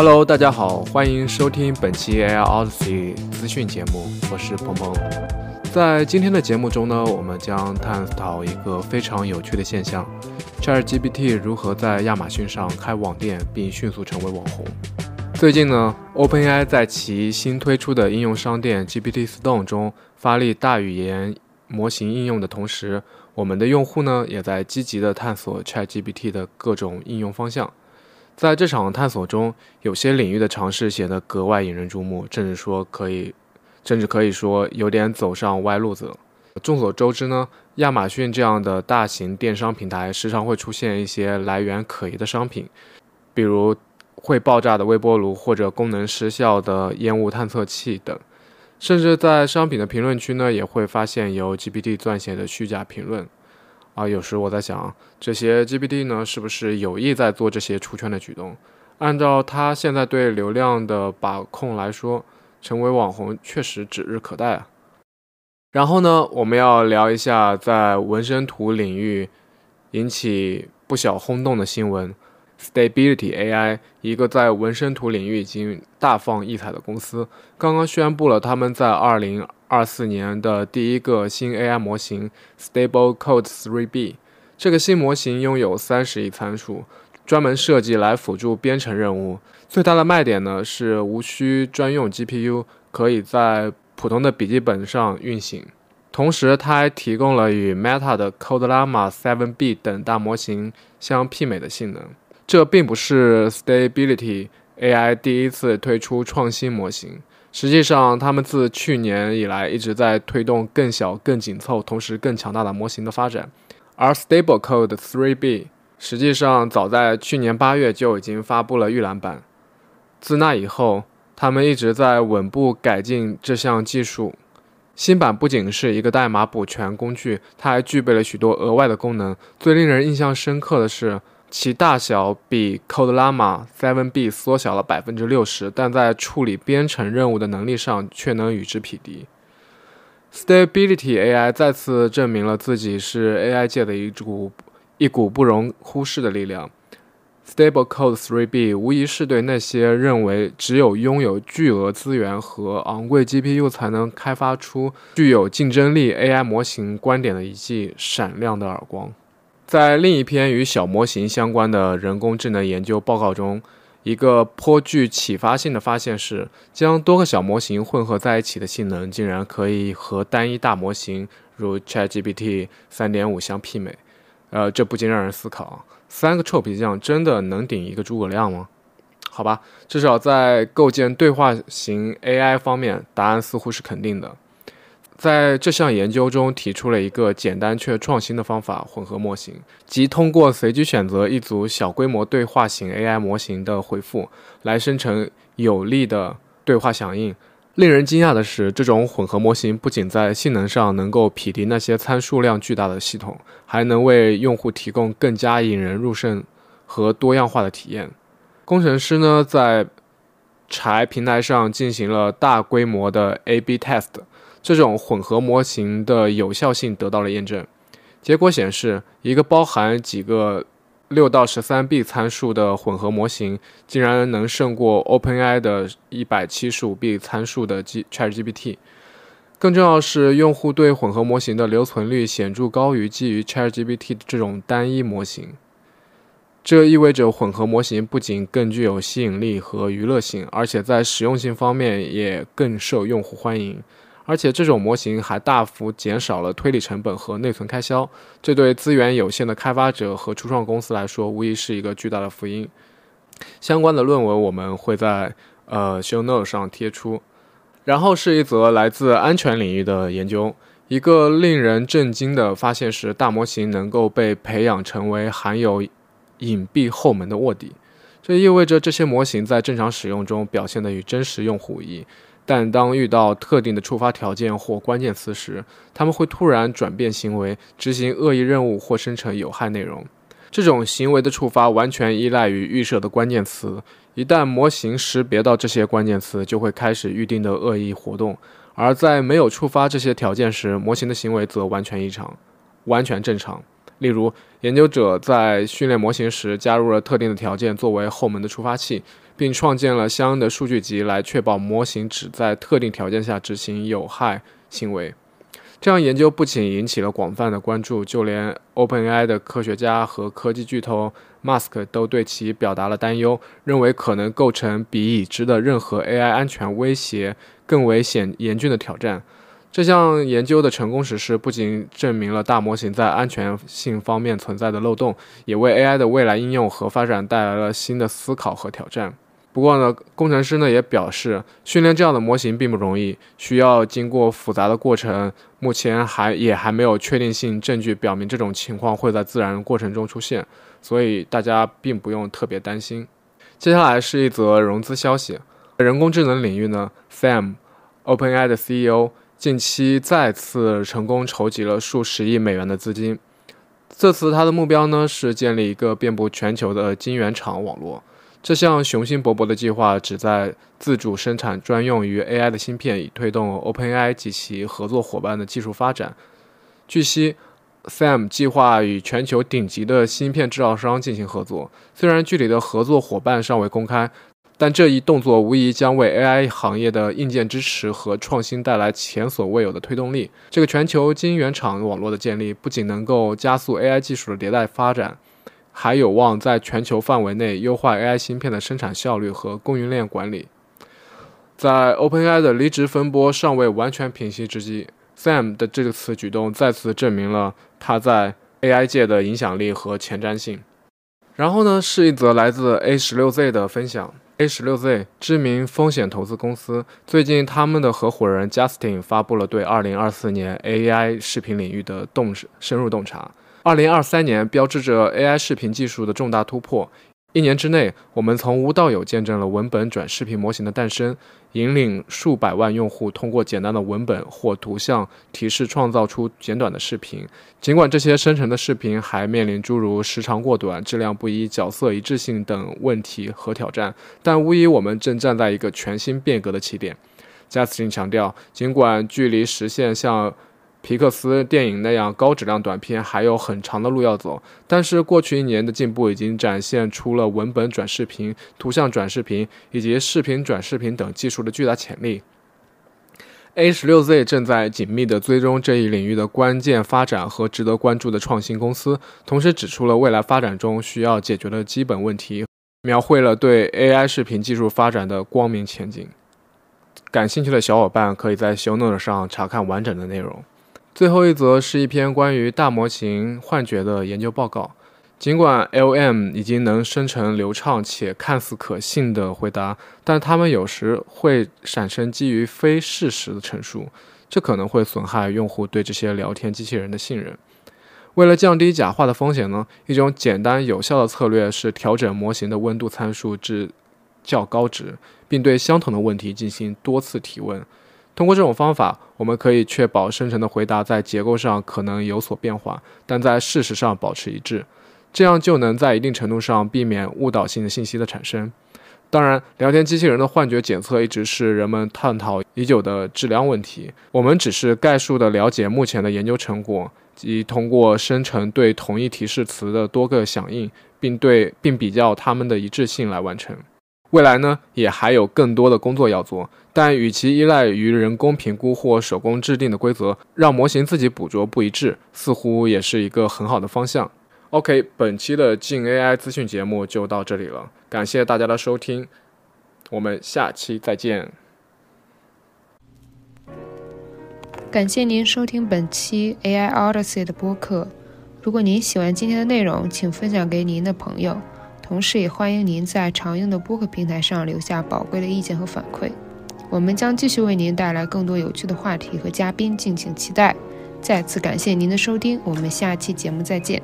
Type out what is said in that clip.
Hello，大家好，欢迎收听本期 AI Odyssey 资讯节目，我是鹏鹏。在今天的节目中呢，我们将探讨一个非常有趣的现象：ChatGPT 如何在亚马逊上开网店并迅速成为网红。最近呢，OpenAI 在其新推出的应用商店 GPT Store 中发力大语言模型应用的同时，我们的用户呢也在积极地探索 ChatGPT 的各种应用方向。在这场探索中，有些领域的尝试显得格外引人注目，甚至说可以，甚至可以说有点走上歪路子。众所周知呢，亚马逊这样的大型电商平台时常会出现一些来源可疑的商品，比如会爆炸的微波炉或者功能失效的烟雾探测器等。甚至在商品的评论区呢，也会发现由 GPT 撰写的虚假评论。啊，有时我在想，这些 GPT 呢，是不是有意在做这些出圈的举动？按照他现在对流量的把控来说，成为网红确实指日可待啊。然后呢，我们要聊一下在纹身图领域引起不小轰动的新闻：Stability AI，一个在纹身图领域已经大放异彩的公司，刚刚宣布了他们在二零。二四年的第一个新 AI 模型 Stable Code 3B，这个新模型拥有三十亿参数，专门设计来辅助编程任务。最大的卖点呢是无需专用 GPU，可以在普通的笔记本上运行。同时，它还提供了与 Meta 的 Code Llama 7B 等大模型相媲美的性能。这并不是 Stability AI 第一次推出创新模型。实际上，他们自去年以来一直在推动更小、更紧凑、同时更强大的模型的发展。而 Stable Code 3B 实际上早在去年八月就已经发布了预览版。自那以后，他们一直在稳步改进这项技术。新版不仅是一个代码补全工具，它还具备了许多额外的功能。最令人印象深刻的是。其大小比 Code Llama 7B 缩小了百分之六十，但在处理编程任务的能力上却能与之匹敌。Stability AI 再次证明了自己是 AI 界的一股一股不容忽视的力量。Stable Code 3B 无疑是对那些认为只有拥有巨额资源和昂贵 GPU 才能开发出具有竞争力 AI 模型观点的一记闪亮的耳光。在另一篇与小模型相关的人工智能研究报告中，一个颇具启发性的发现是，将多个小模型混合在一起的性能竟然可以和单一大模型如 ChatGPT 3.5相媲美。呃，这不禁让人思考：三个臭皮匠真的能顶一个诸葛亮吗？好吧，至少在构建对话型 AI 方面，答案似乎是肯定的。在这项研究中，提出了一个简单却创新的方法——混合模型，即通过随机选择一组小规模对话型 AI 模型的回复，来生成有力的对话响应。令人惊讶的是，这种混合模型不仅在性能上能够匹敌那些参数量巨大的系统，还能为用户提供更加引人入胜和多样化的体验。工程师呢，在柴平台上进行了大规模的 A/B test。这种混合模型的有效性得到了验证。结果显示，一个包含几个六到十三 B 参数的混合模型，竟然能胜过 OpenAI 的一百七十五 B 参数的 G ChatGPT。更重要的是，用户对混合模型的留存率显著高于基于 ChatGPT 的这种单一模型。这意味着混合模型不仅更具有吸引力和娱乐性，而且在实用性方面也更受用户欢迎。而且这种模型还大幅减少了推理成本和内存开销，这对资源有限的开发者和初创公司来说，无疑是一个巨大的福音。相关的论文我们会在呃 show note 上贴出。然后是一则来自安全领域的研究，一个令人震惊的发现是，大模型能够被培养成为含有隐蔽后门的卧底，这意味着这些模型在正常使用中表现的与真实用户无异。但当遇到特定的触发条件或关键词时，他们会突然转变行为，执行恶意任务或生成有害内容。这种行为的触发完全依赖于预设的关键词。一旦模型识别到这些关键词，就会开始预定的恶意活动。而在没有触发这些条件时，模型的行为则完全异常，完全正常。例如，研究者在训练模型时加入了特定的条件作为后门的触发器。并创建了相应的数据集来确保模型只在特定条件下执行有害行为。这样研究不仅引起了广泛的关注，就连 OpenAI 的科学家和科技巨头 Musk 都对其表达了担忧，认为可能构成比已知的任何 AI 安全威胁更为险严峻的挑战。这项研究的成功实施，不仅证明了大模型在安全性方面存在的漏洞，也为 AI 的未来应用和发展带来了新的思考和挑战。不过呢，工程师呢也表示，训练这样的模型并不容易，需要经过复杂的过程。目前还也还没有确定性证据表明这种情况会在自然过程中出现，所以大家并不用特别担心。接下来是一则融资消息：人工智能领域呢，Sam，OpenAI 的 CEO，近期再次成功筹集了数十亿美元的资金。这次他的目标呢是建立一个遍布全球的晶圆厂网络。这项雄心勃勃的计划旨在自主生产专用于 AI 的芯片，以推动 OpenAI 及其合作伙伴的技术发展。据悉，Sam 计划与全球顶级的芯片制造商进行合作。虽然具体的合作伙伴尚未公开，但这一动作无疑将为 AI 行业的硬件支持和创新带来前所未有的推动力。这个全球晶圆厂网络的建立，不仅能够加速 AI 技术的迭代发展。还有望在全球范围内优化 AI 芯片的生产效率和供应链管理。在 OpenAI 的离职风波尚未完全平息之际，Sam 的这次举动再次证明了他在 AI 界的影响力和前瞻性。然后呢，是一则来自 A 十六 Z 的分享。A 十六 Z 知名风险投资公司最近，他们的合伙人 Justin 发布了对二零二四年 AI 视频领域的洞深入洞察。二零二三年标志着 AI 视频技术的重大突破。一年之内，我们从无到有见证了文本转视频模型的诞生，引领数百万用户通过简单的文本或图像提示创造出简短的视频。尽管这些生成的视频还面临诸如时长过短、质量不一、角色一致性等问题和挑战，但无疑我们正站在一个全新变革的起点。加斯汀强调，尽管距离实现像皮克斯电影那样高质量短片还有很长的路要走，但是过去一年的进步已经展现出了文本转视频、图像转视频以及视频转视频等技术的巨大潜力。A 十六 Z 正在紧密地追踪这一领域的关键发展和值得关注的创新公司，同时指出了未来发展中需要解决的基本问题，描绘了对 AI 视频技术发展的光明前景。感兴趣的小伙伴可以在 Show Note 上查看完整的内容。最后一则是一篇关于大模型幻觉的研究报告。尽管 L.M. 已经能生成流畅且看似可信的回答，但它们有时会产生基于非事实的陈述，这可能会损害用户对这些聊天机器人的信任。为了降低假话的风险呢，一种简单有效的策略是调整模型的温度参数至较高值，并对相同的问题进行多次提问。通过这种方法，我们可以确保生成的回答在结构上可能有所变化，但在事实上保持一致。这样就能在一定程度上避免误导性的信息的产生。当然，聊天机器人的幻觉检测一直是人们探讨已久的质量问题。我们只是概述地了解目前的研究成果，即通过生成对同一提示词的多个响应，并对并比较它们的一致性来完成。未来呢，也还有更多的工作要做，但与其依赖于人工评估或手工制定的规则，让模型自己捕捉不一致，似乎也是一个很好的方向。OK，本期的静 AI 资讯节目就到这里了，感谢大家的收听，我们下期再见。感谢您收听本期 AI Odyssey 的播客。如果您喜欢今天的内容，请分享给您的朋友。同时，也欢迎您在常用的播客平台上留下宝贵的意见和反馈。我们将继续为您带来更多有趣的话题和嘉宾，敬请期待。再次感谢您的收听，我们下期节目再见。